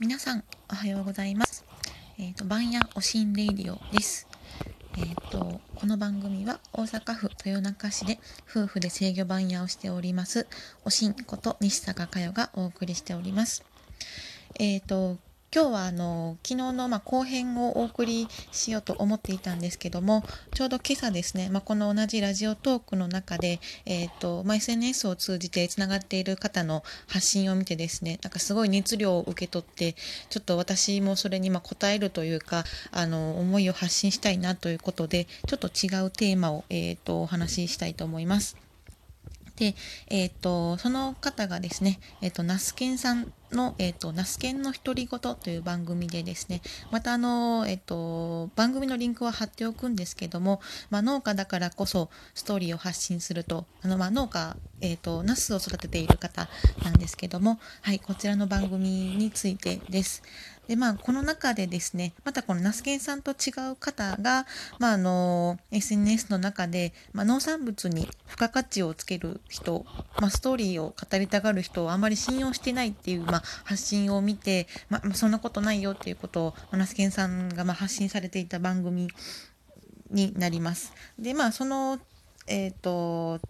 皆さんおはようございます。えっ、と番屋おしんレイディオです。えっ、とこの番組は大阪府豊中市で夫婦で制御番屋をしておりますおしんこと西坂佳代がお送りしております。えっ、と今日はあの昨日のま後編をお送りしようと思っていたんですけどもちょうど今朝ですね、まあ、この同じラジオトークの中で、えーとまあ、SNS を通じてつながっている方の発信を見てですねなんかすごい熱量を受け取ってちょっと私もそれにまあ応えるというかあの思いを発信したいなということでちょっと違うテーマを、えー、とお話ししたいと思います。で、えっ、と、その方がですね、えっ、と、ナスケンさんの、えっ、と、ナスケンの独り言という番組でですね、またあの、えっ、と、番組のリンクは貼っておくんですけども、まあ、農家だからこそストーリーを発信すると、あの、まあ、農家、えっ、と、ナスを育てている方なんですけども、はい、こちらの番組についてです。でまあ、この中でですねまたこのナスケンさんと違う方が、まあ、あの SNS の中で、まあ、農産物に付加価値をつける人、まあ、ストーリーを語りたがる人をあまり信用してないっていう、まあ、発信を見て、まあ、そんなことないよっていうことをナスケンさんがまあ発信されていた番組になります。でまあそのえっ、と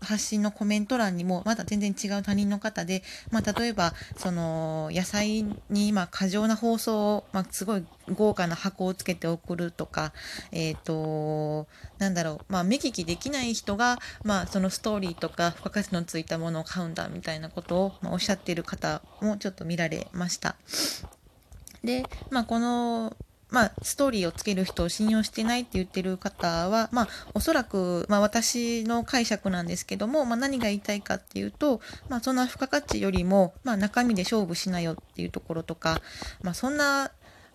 発信のコメント欄にもまだ全然違う他人の方で、まあ、例えばその野菜に今過剰な包装を、まあ、すごい豪華な箱をつけて送るとか、えっ、となんだろう、まあ、目利きできない人が、まあ、そのストーリーとか付加価値のついたものを買うんだみたいなことを、ま、おっしゃっている方もちょっと見られました。で、まあ、このまあ、ストーリーをつける人を信用してないって言ってる方は、まあ、おそらく、まあ、私の解釈なんですけども、まあ、何が言いたいかっていうと、まあ、そんな付加価値よりも、まあ、中身で勝負しなよっていうところとか、まあ、そんな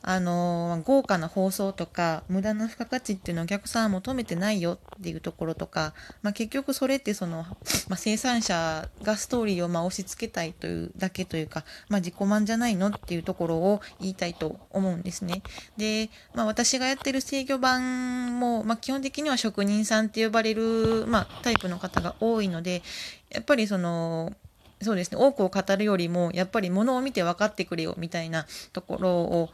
あの豪華な放送とか無駄な付加価値っていうのをお客さんは求めてないよっていうところとか、まあ、結局それってその、まあ、生産者がストーリーをまあ押し付けたいというだけというか、まあ、自己満じゃないのっていうところを言いたいと思うんですね。で、まあ、私がやってる制御版も、まあ、基本的には職人さんって呼ばれる、まあ、タイプの方が多いのでやっぱりそのそうですね多くを語るよりもやっぱりものを見て分かってくれよみたいなところを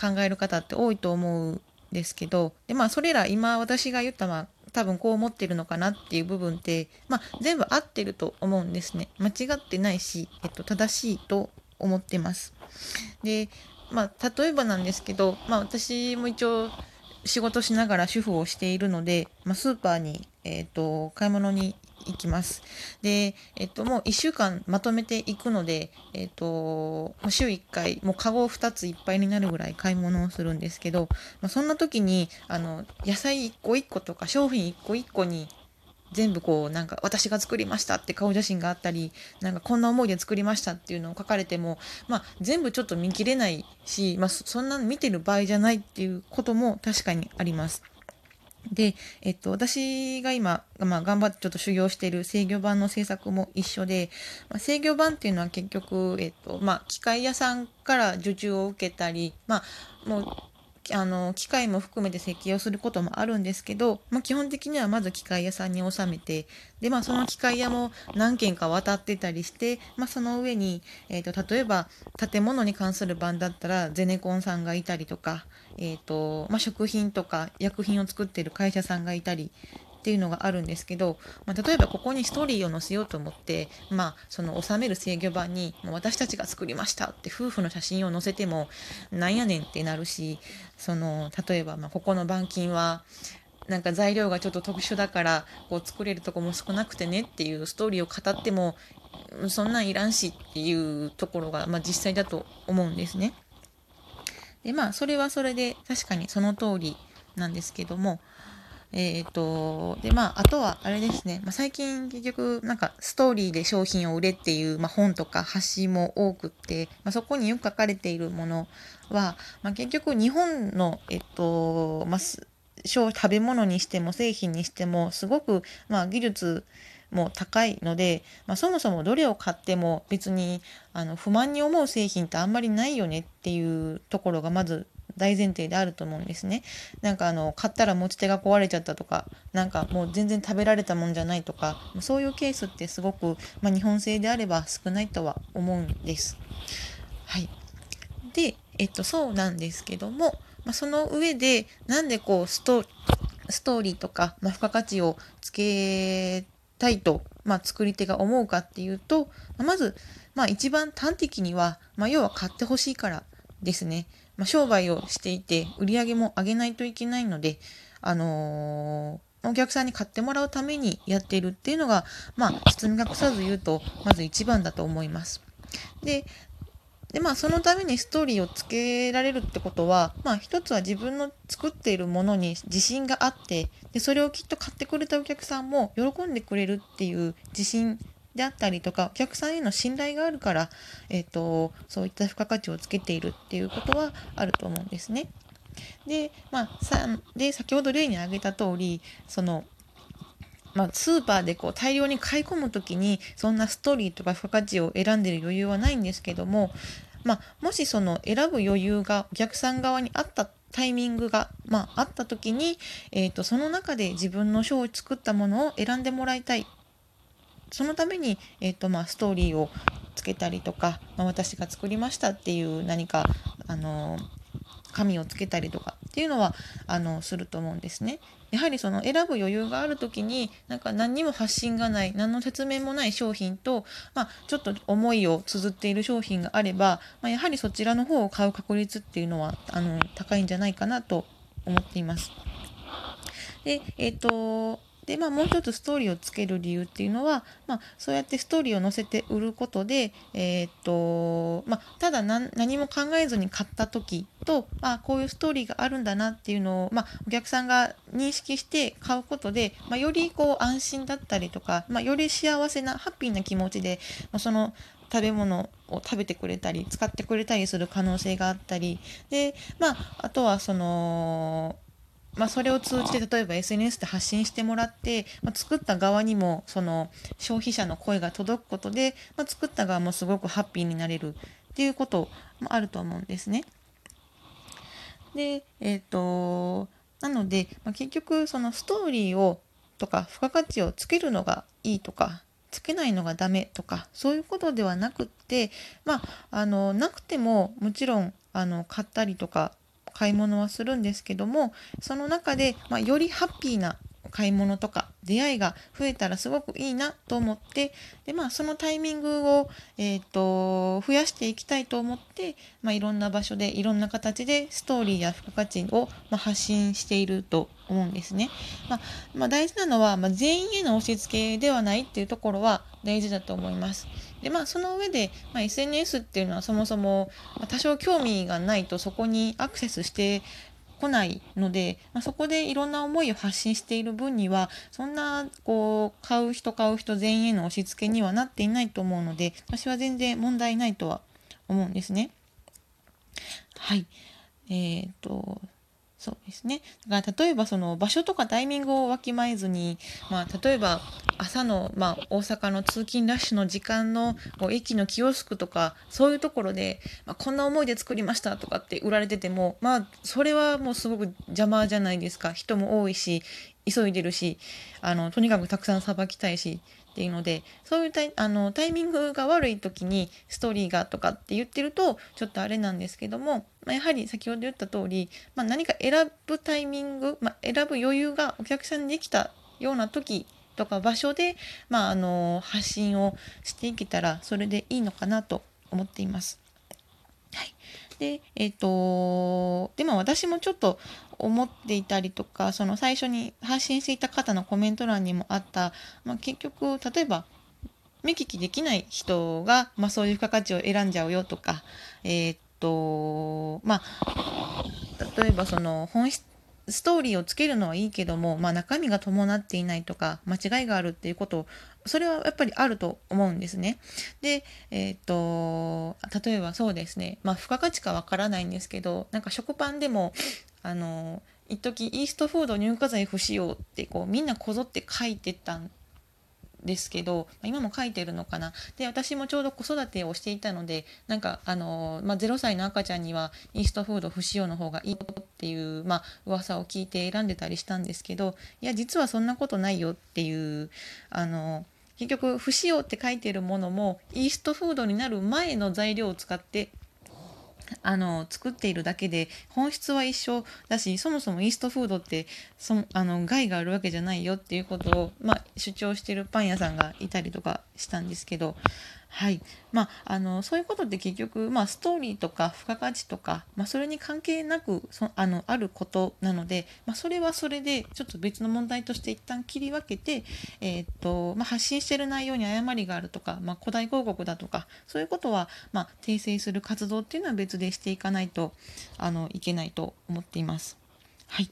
考える方って多いと思うんですけどでまあそれら今私が言ったまあ多分こう思ってるのかなっていう部分って、まあ、全部合ってると思うんですね。間違ってないし、えっと、正しいと思ってます。でまあ例えばなんですけど、まあ、私も一応仕事しながら主婦をしているので、まあ、スーパーに、えっと買い物に行いきます。で、えっと、もう1週間まとめていくので、えっと、週1回、もうカゴ2ついっぱいになるぐらい買い物をするんですけど、まあ、そんな時に、あの、野菜1個1個とか商品1個1個に全部こうなんか私が作りましたって顔写真があったりなんかこんな思いで作りましたっていうのを書かれても、まあ、全部ちょっと見切れないし、まあ、そんなの見てる場合じゃないっていうことも確かにあります。で、えっと、私が今、まあ、頑張ってちょっと修行している制御版の制作も一緒で、まあ、制御版っていうのは結局、えっと、まあ、機械屋さんから受注を受けたり、まあ、もう、あの機械も含めて設計をすることもあるんですけど、まあ、基本的にはまず機械屋さんに納めてで、まあ、その機械屋も何軒か渡ってたりして、まあ、その上に、えーと、例えば建物に関する版だったらゼネコンさんがいたりとか、えーとまあ、食品とか薬品を作ってる会社さんがいたりっていうのがあるんですけど、まあ、例えばここにストーリーを載せようと思って、まあ、その収める制御版に「私たちが作りました」って夫婦の写真を載せてもなんやねんってなるしその例えばまここの板金はなんか材料がちょっと特殊だからこう作れるとこも少なくてねっていうストーリーを語ってもそんなんいらんしっていうところが、まあ、実際だと思うんですね。でまあそれはそれで確かにその通りなんですけどもえーと、でまああとはあれですね、まあ、最近結局なんかストーリーで商品を売れっていう、まあ、本とか発信も多くって、まあ、そこによく書かれているものは、まあ、結局日本のえっとまあ食べ物にしても製品にしてもすごく、まあ、技術も高いので、まあ、そもそもどれを買っても別にあの不満に思う製品ってあんまりないよねっていうところがまず大前提であると思うんですね。なんかあの買ったら持ち手が壊れちゃったとかなんかもう全然食べられたもんじゃないとかそういうケースってすごく、まあ、日本製であれば少ないとは思うんです。はい、で、えっと、そうなんですけども、まあ、その上でなんでこうストーリーとか、まあ、付加価値をつけたいと、まあ、作り手が思うかっていうと、まず、まあ、一番端的には、まあ、要は買ってほしいからですね。まあ、商売をしていて売り上げも上げないといけないので、あのー、お客さんに買ってもらうためにやっているっていうのが、まあ、包み隠さず言うと、まず一番だと思います。で、でまあそのためにストーリーをつけられるってことはまあ一つは自分の作っているものに自信があってでそれをきっと買ってくれたお客さんも喜んでくれるっていう自信であったりとかお客さんへの信頼があるから、えーと、そういった付加価値をつけているっていうことはあると思うんですね。で,、まあ、さで先ほど例に挙げた通りそのまあ、スーパーでこう大量に買い込む時にそんなストーリーとか付加価値を選んでる余裕はないんですけども、まあ、もしその選ぶ余裕がお客さん側にあったタイミングが、まあ、あった時に、えーと、その中で自分の賞を作ったものを選んでもらいたいそのために、えーとまあ、ストーリーをつけたりとか、まあ、私が作りましたっていう何か、あの紙をつけたりとかっていうのはあのすると思うんですね。やはりその選ぶ余裕がある時になんか何にも発信がない何の説明もない商品と、まあ、ちょっと思いを綴っている商品があれば、まあ、やはりそちらの方を買う確率っていうのはあの高いんじゃないかなと思っています。でえっ、ー、とで、まあ、もう一つストーリーをつける理由っていうのは、まあ、そうやってストーリーを載せて売ることで、えー、っとまあ、ただ何も考えずに買った時と、まあ、こういうストーリーがあるんだなっていうのを、まあ、お客さんが認識して買うことで、まあ、よりこう安心だったりとか、まあ、より幸せなハッピーな気持ちで、まあ、その食べ物を食べてくれたり使ってくれたりする可能性があったり。で、まあ、あとはそのまあ、それを通じて例えば SNS で発信してもらって、まあ、作った側にもその消費者の声が届くことで、まあ、作った側もすごくハッピーになれるっていうこともあると思うんですね。で、えっ、ー、となので、まあ、結局そのストーリーをとか付加価値をつけるのがいいとかつけないのがダメとかそういうことではなくってまああのなくてももちろんあの買ったりとか買い物はするんですけどもその中で、まあ、よりハッピーな買い物とか出会いが増えたらすごくいいなと思ってで、まあ、そのタイミングを、えーと、増やしていきたいと思って、まあ、いろんな場所でいろんな形でストーリーや付加価値を、まあ、発信していると思うんですね。まあ、まあ、大事なのは、ま全員への押し付けではないっていうところは大事だと思います。でまあその上で、まあ、SNS っていうのはそもそも、多少興味がないとそこにアクセスしてこないので、まあ、そこでいろんな思いを発信している分にはそんなこう買う人買う人全員への押し付けにはなっていないと思うので私は全然問題ないとは思うんですね。はい。えっ、とそうですね。だから例えばその場所とかタイミングをわきまえずに、まあ、例えば朝の、まあ、大阪の通勤ラッシュの時間の駅のキオスクとかそういうところで、まあ、こんな思いで作りましたとかって売られててもまあそれはもうすごく邪魔じゃないですか人も多いし急いでるしあのとにかくたくさんさばきたいしっていうのでそういうタイあのタイミングが悪い時にストーリーがとかって言ってるとちょっとあれなんですけども、まあ、やはり先ほど言った通り、まあ、何か選ぶタイミング、まあ、選ぶ余裕がお客さんにできたような時とか場所で、まあ、あの発信をしていけたらそれでいいのかなと思っています。はい、で、えっ、ー、と、で、も私もちょっと思っていたりとか、その最初に発信していた方のコメント欄にもあった、まあ、結局、例えば、目利きできない人が、まあ、そういう付加価値を選んじゃうよとか、えっ、ー、と、まあ、例えばその本質ストーリーをつけるのはいいけども、まあ、中身が伴っていないとか間違いがあるっていうことそれはやっぱりあると思うんですね。で、えっ、と例えばそうですね、まあ、付加価値かわからないんですけどなんか食パンでもあの一時イーストフード乳化剤不使用ってこうみんなこぞって書いてたんですけど今も書いてるのかな。で私もちょうど子育てをしていたのでなんかあの、まあ、0歳の赤ちゃんにはイーストフード不使用の方がいいっていう、まあ噂を聞いて選んでたりしたんですけどいや実はそんなことないよっていうあの結局不使用って書いてるものもイーストフードになる前の材料を使ってあの作っているだけで本質は一緒だしそもそもイーストフードってそあの害があるわけじゃないよっていうことを、まあ、主張してるパン屋さんがいたりとかしたんですけどはいまあ、あのそういうことって結局、まあ、ストーリーとか付加価値とか、まあ、それに関係なくそあのあることなので、まあ、それはそれでちょっと別の問題として一旦切り分けて、えー、っとまあ、発信してる内容に誤りがあるとか、まあ、古代広告だとかそういうことは、まあ、訂正する活動っていうのは別でしていかないとあのいけないと思っています。はい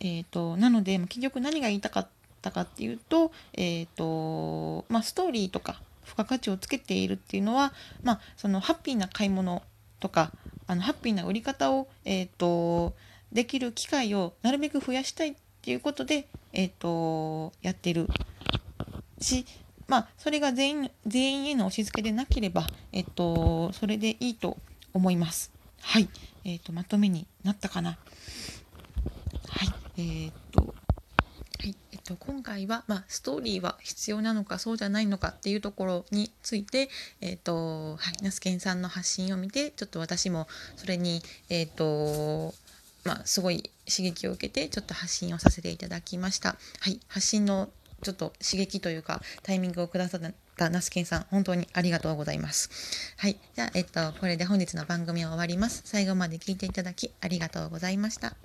えーと、なので結局何が言いたかったかっていうと,、えーとまあ、ストーリーとか付加価値をつけているっていうのは、まあ、そのハッピーな買い物とかあのハッピーな売り方を、えーと、できる機会をなるべく増やしたいっていうことで、えーと、やってるし、まあ、それが全員全員への押し付けでなければ、えーと、それでいいと思います。はい、えー、とまとめになったかな。はい、えー、とと今回は、まあ、ストーリーは必要なのかそうじゃないのかっていうところについて、えーとはい、ナスケンさんの発信を見てちょっと私もそれに、えーとまあ、すごい刺激を受けてちょっと発信をさせていただきました。はい、発信のちょっと刺激というかタイミングをくださったナスケンさん本当にありがとうございます。はい、じゃあ、えっと、これで本日の番組は終わります。最後まで聞いていただきありがとうございました。